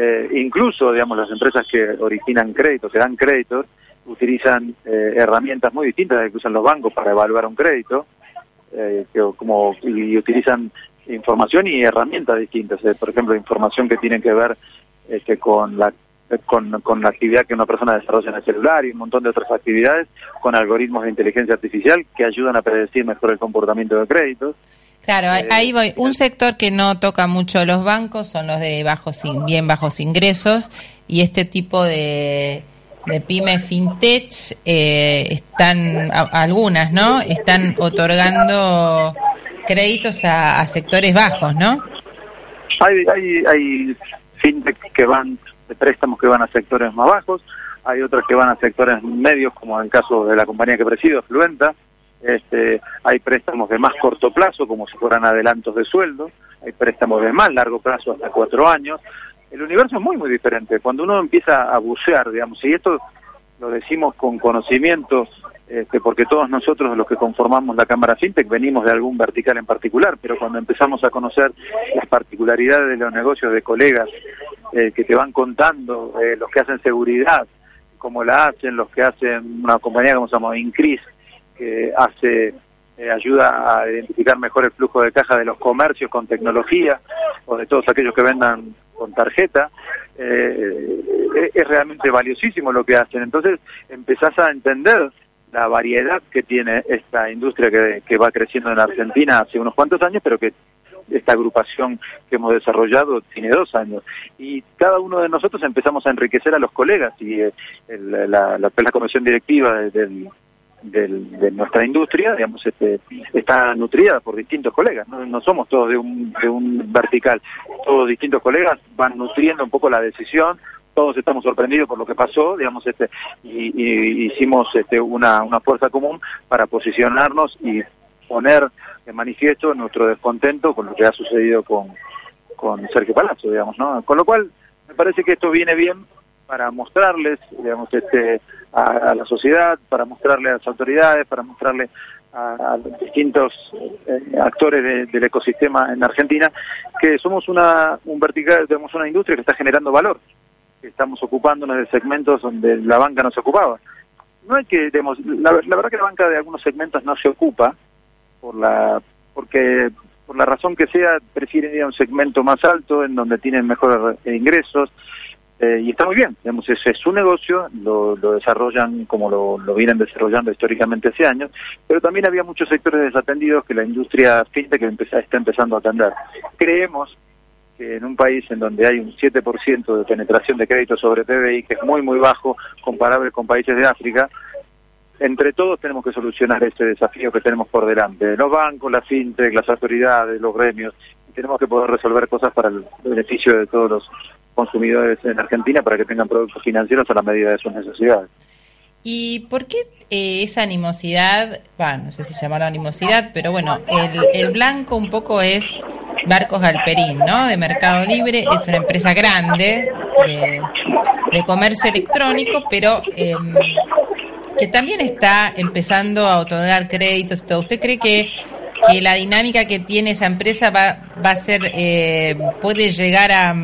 Eh, incluso, digamos, las empresas que originan créditos, que dan créditos, utilizan eh, herramientas muy distintas de las que usan los bancos para evaluar un crédito, eh, que, como, y utilizan información y herramientas distintas. por ejemplo, información que tiene que ver este, con la con, con la actividad que una persona desarrolla en el celular y un montón de otras actividades con algoritmos de inteligencia artificial que ayudan a predecir mejor el comportamiento de créditos. Claro, ahí voy. Un sector que no toca mucho los bancos son los de bajos, bien bajos ingresos y este tipo de, de pyme fintech eh, están, algunas, ¿no? Están otorgando créditos a, sectores bajos, ¿no? Hay, hay, hay fintech que van, de préstamos que van a sectores más bajos, hay otros que van a sectores medios, como en el caso de la compañía que presido, Fluenta, este, hay préstamos de más corto plazo, como si fueran adelantos de sueldo, hay préstamos de más largo plazo, hasta cuatro años. El universo es muy, muy diferente. Cuando uno empieza a bucear, digamos, y esto lo decimos con conocimiento, este, porque todos nosotros los que conformamos la Cámara FinTech venimos de algún vertical en particular, pero cuando empezamos a conocer las particularidades de los negocios de colegas eh, que te van contando, eh, los que hacen seguridad, como la hacen, los que hacen una compañía como se llama Increase, que hace eh, ayuda a identificar mejor el flujo de caja de los comercios con tecnología o de todos aquellos que vendan con tarjeta. Eh, es realmente valiosísimo lo que hacen. Entonces empezás a entender la variedad que tiene esta industria que, que va creciendo en Argentina hace unos cuantos años, pero que esta agrupación que hemos desarrollado tiene dos años y cada uno de nosotros empezamos a enriquecer a los colegas y eh, la, la, la, comisión directiva del, de nuestra industria, digamos, este, está nutrida por distintos colegas, ¿no? somos todos de un, de un vertical, todos distintos colegas van nutriendo un poco la decisión, todos estamos sorprendidos por lo que pasó, digamos, este, y, hicimos este, una, una fuerza común para posicionarnos y poner en manifiesto nuestro descontento con lo que ha sucedido con, con Sergio Palazzo, digamos, ¿no? Con lo cual, me parece que esto viene bien para mostrarles, digamos, este, a, la sociedad, para mostrarle a las autoridades, para mostrarle a, los distintos eh, actores del ecosistema en Argentina, que somos una, un vertical, tenemos una industria que está generando valor, estamos ocupándonos de segmentos donde la banca no se ocupaba. No hay que, digamos, la, verdad que la banca de algunos segmentos no se ocupa, por la, porque por la razón que sea, prefieren ir a un segmento más alto, en donde tienen mejores ingresos, eh, y está muy bien, digamos, ese es su negocio, lo, desarrollan como lo, vienen desarrollando históricamente hace años, pero también había muchos sectores desatendidos que la industria fintech está empezando a atender. Creemos que en un país en donde hay un 7% de penetración de crédito sobre PBI, que es muy, muy bajo, comparable con países de África, entre todos tenemos que solucionar este desafío que tenemos por delante. Los bancos, la fintech, las autoridades, los gremios, tenemos que poder resolver cosas para el beneficio de todos los consumidores en Argentina para que tengan productos financieros a la medida de sus necesidades. ¿Y por qué eh, esa animosidad, bueno, no sé si llamarla animosidad, pero bueno, el, blanco un poco es Barcos Galperín, ¿no? De Mercado Libre, es una empresa grande de, comercio electrónico, pero em, que también está empezando a otorgar créditos y todo. ¿Usted cree que, que la dinámica que tiene esa empresa va, va a ser, eh, puede llegar a,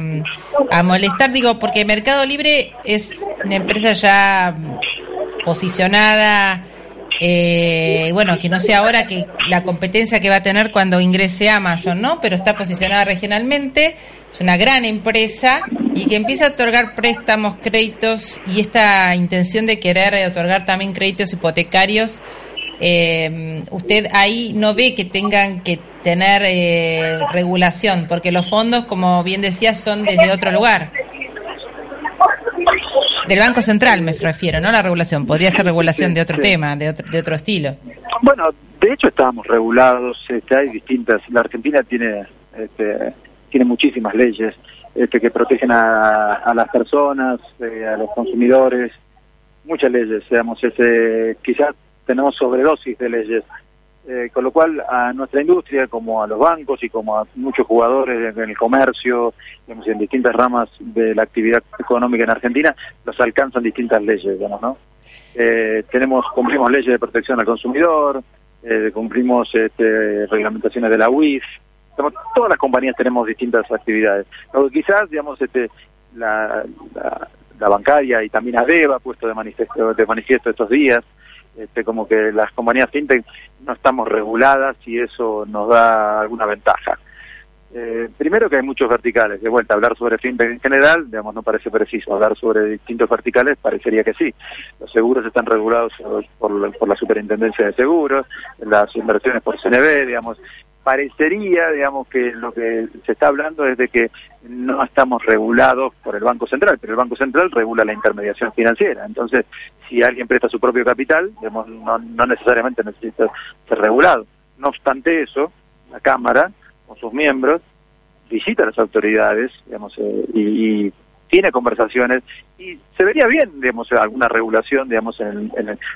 molestar? Digo, porque Mercado Libre es una empresa ya posicionada, eh, bueno, que no sé ahora que la competencia que va a tener cuando ingrese Amazon, ¿no? Pero está posicionada regionalmente, es una gran empresa y que empieza a otorgar préstamos, créditos y esta intención de querer otorgar también créditos hipotecarios. Eh, usted ahí no ve que tengan que tener eh, regulación, porque los fondos, como bien decía, son desde otro lugar. Del Banco Central me refiero, ¿no? La regulación. Podría ser regulación de otro tema, de otro, de otro estilo. Bueno, de hecho estábamos regulados, este, hay distintas. La Argentina tiene, este, tiene muchísimas leyes este, que protegen a, las personas, eh, a los consumidores, muchas leyes, digamos, este, quizás tenemos sobredosis de leyes eh, con lo cual a nuestra industria, como a los bancos y como a muchos jugadores en el comercio, digamos, en distintas ramas de la actividad económica en Argentina, los alcanzan distintas leyes, digamos, ¿no? Eh, tenemos, cumplimos leyes de protección al consumidor, eh, cumplimos este, reglamentaciones de la UIF, todas las compañías tenemos distintas actividades. Quizás, digamos, este, la, la, bancaria y también ADEVA ha puesto de manifiesto, de manifiesto estos días, este, como que las compañías fintech no estamos reguladas y eso nos da alguna ventaja. Eh, primero que hay muchos verticales, de vuelta, hablar sobre fintech en general, digamos, no parece preciso, hablar sobre distintos verticales parecería que sí. Los seguros están regulados por, por la Superintendencia de Seguros, las inversiones por CNB, digamos, parecería, digamos, que lo que se está hablando es de que no estamos regulados por el Banco Central, pero el Banco Central regula la intermediación financiera. Entonces, si alguien presta su propio capital, digamos, no, necesariamente necesita ser regulado. No obstante eso, la Cámara, con sus miembros, visita a las autoridades, digamos, eh, y tiene conversaciones y se vería bien, digamos, alguna regulación, digamos, en,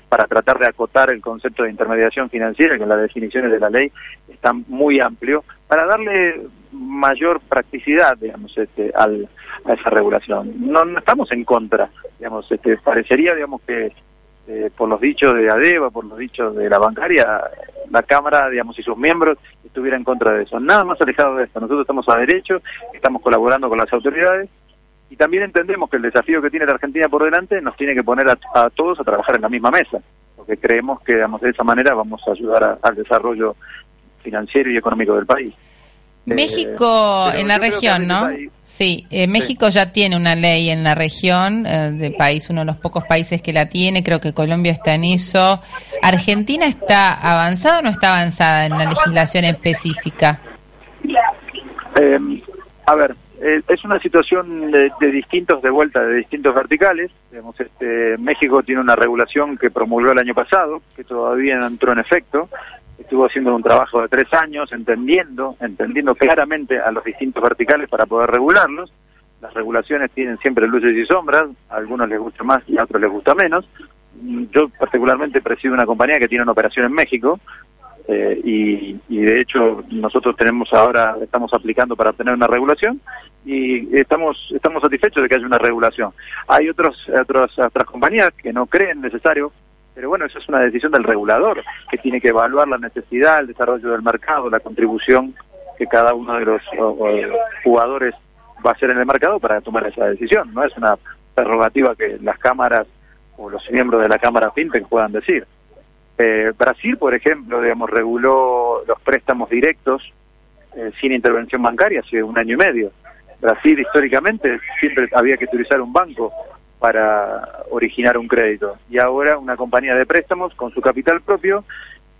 para tratar de acotar el concepto de intermediación financiera, que en las definiciones de la ley está muy amplio, para darle mayor practicidad, digamos, este, al, a esa regulación. No, no estamos en contra, digamos, este, parecería, digamos, que eh, por los dichos de ADEVA, por los dichos de la bancaria, la Cámara, digamos, y sus miembros estuvieran en contra de eso. Nada más alejado de esto. Nosotros estamos a derecho, estamos colaborando con las autoridades y también entendemos que el desafío que tiene la Argentina por delante nos tiene que poner a, todos a trabajar en la misma mesa, porque creemos que digamos, de esa manera vamos a ayudar al desarrollo financiero y económico del país. Eh, México en la región, ¿no? sí, eh, México ya tiene una ley en la región eh, de país, uno de los pocos países que la tiene, creo que Colombia está en eso. ¿Argentina está avanzada o no está avanzada en la legislación específica? a ver, eh, es una situación de, distintos, de vuelta, de distintos verticales. Digamos, este, México tiene una regulación que promulgó el año pasado, que todavía no entró en efecto. Estuvo haciendo un trabajo de tres años, entendiendo, entendiendo claramente a los distintos verticales para poder regularlos. Las regulaciones tienen siempre luces y sombras, a algunos les gusta más y a otros les gusta menos. Yo particularmente presido una compañía que tiene una operación en México, eh, y, de hecho nosotros tenemos ahora estamos aplicando para obtener una regulación y estamos estamos satisfechos de que haya una regulación. Hay otros otras otras compañías que no creen necesario pero bueno eso es una decisión del regulador que tiene que evaluar la necesidad el desarrollo del mercado la contribución que cada uno de los jugadores va a hacer en el mercado para tomar esa decisión. No es una prerrogativa que las cámaras o los miembros de la cámara fintech puedan decir eh, Brasil, por ejemplo, digamos, reguló los préstamos directos eh, sin intervención bancaria hace un año y medio. Brasil, históricamente, siempre había que utilizar un banco para originar un crédito. Y ahora una compañía de préstamos con su capital propio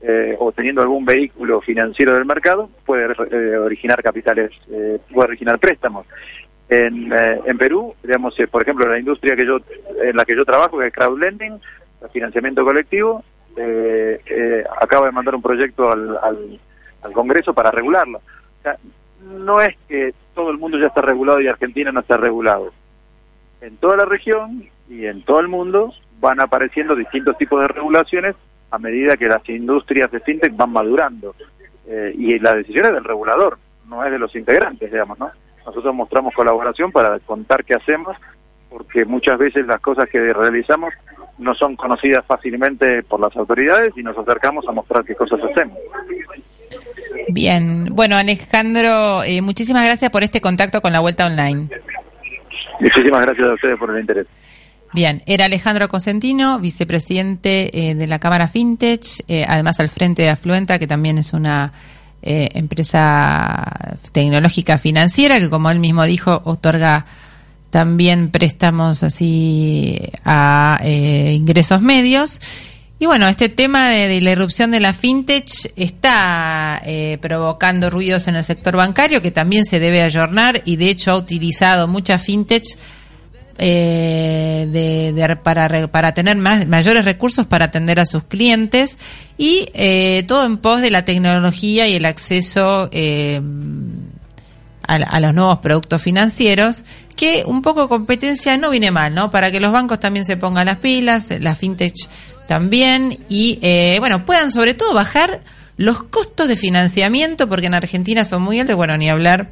eh, o teniendo algún vehículo financiero del mercado, puede eh, originar capitales, puede originar préstamos. En, en Perú, digamos, por ejemplo, la industria que yo, en la que yo trabajo, que es crowdlending, el financiamiento colectivo, acaba de mandar un proyecto al, al, al Congreso para regularlo. O sea, no es que todo el mundo ya está regulado y Argentina no está regulado. En toda la región y en todo el mundo van apareciendo distintos tipos de regulaciones a medida que las industrias de fintech van madurando. Eh, y la decisión es del regulador, no es de los integrantes, digamos, ¿no? Nosotros mostramos colaboración para contar qué hacemos, porque muchas veces las cosas que realizamos no son conocidas fácilmente por las autoridades y nos acercamos a mostrar qué cosas hacemos. Bien, bueno Alejandro, eh, muchísimas gracias por este contacto con la Vuelta Online. Muchísimas gracias a ustedes por el interés. Bien, era Alejandro Cosentino, vicepresidente eh, de la Cámara Fintech, eh, además al frente de Afluenta, que también es una eh, empresa tecnológica financiera que, como él mismo dijo, otorga también préstamos así a ingresos medios. Y bueno, este tema de, la irrupción de la fintech está provocando ruidos en el sector bancario que también se debe ayornar y de hecho ha utilizado mucha fintech eh, de, para, para tener más, mayores recursos para atender a sus clientes y eh, todo en pos de la tecnología y el acceso eh, a, los nuevos productos financieros, que un poco de competencia no viene mal, ¿no? Para que los bancos también se pongan las pilas, la fintech también, y eh, bueno, puedan sobre todo bajar los costos de financiamiento, porque en Argentina son muy altos, bueno, ni hablar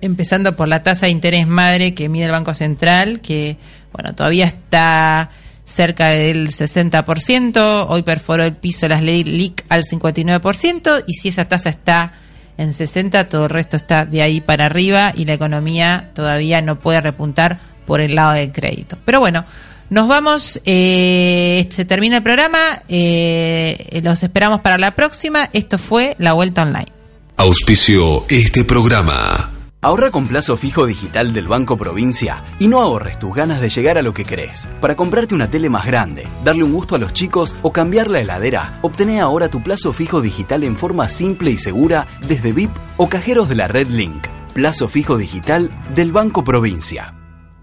empezando por la tasa de interés madre que mide el Banco Central, que bueno, todavía está cerca del 60%, hoy perforó el piso de las leyes LIC al 59%, y si esa tasa está en 60, todo el resto está de ahí para arriba y la economía todavía no puede repuntar por el lado del crédito. Pero bueno, nos vamos, eh, se termina el programa, eh, los esperamos para la próxima. Esto fue La Vuelta Online. Auspicio este programa. Ahorra con plazo fijo digital del Banco Provincia y no ahorres tus ganas de llegar a lo que querés. Para comprarte una tele más grande, darle un gusto a los chicos o cambiar la heladera, obtené ahora tu plazo fijo digital en forma simple y segura desde VIP o cajeros de la Red Link. Plazo fijo digital del Banco Provincia.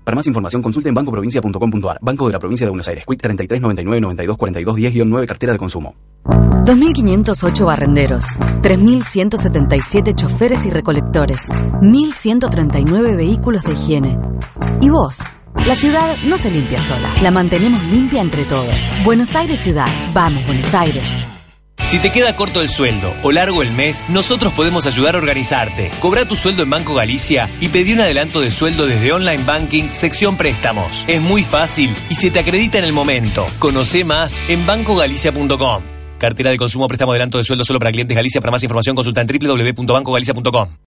Para más información consulte en bancoprovincia.com.ar. Banco de la Provincia de Buenos Aires. Quit 33 99 92 42 10-9 Cartera de Consumo. 2.508 barrenderos, 3.177 choferes y recolectores, 1.139 vehículos de higiene. ¿Y vos? La ciudad no se limpia sola, la mantenemos limpia entre todos. Buenos Aires Ciudad, vamos Buenos Aires. Si te queda corto el sueldo o largo el mes, nosotros podemos ayudar a organizarte. Cobra tu sueldo en Banco Galicia y pedí un adelanto de sueldo desde Online Banking, sección préstamos. Es muy fácil y se te acredita en el momento. Conoce más en bancogalicia.com. Cartera de consumo, préstamo adelanto de sueldo solo para clientes Galicia. Para más información consulta en www.bancogalicia.com.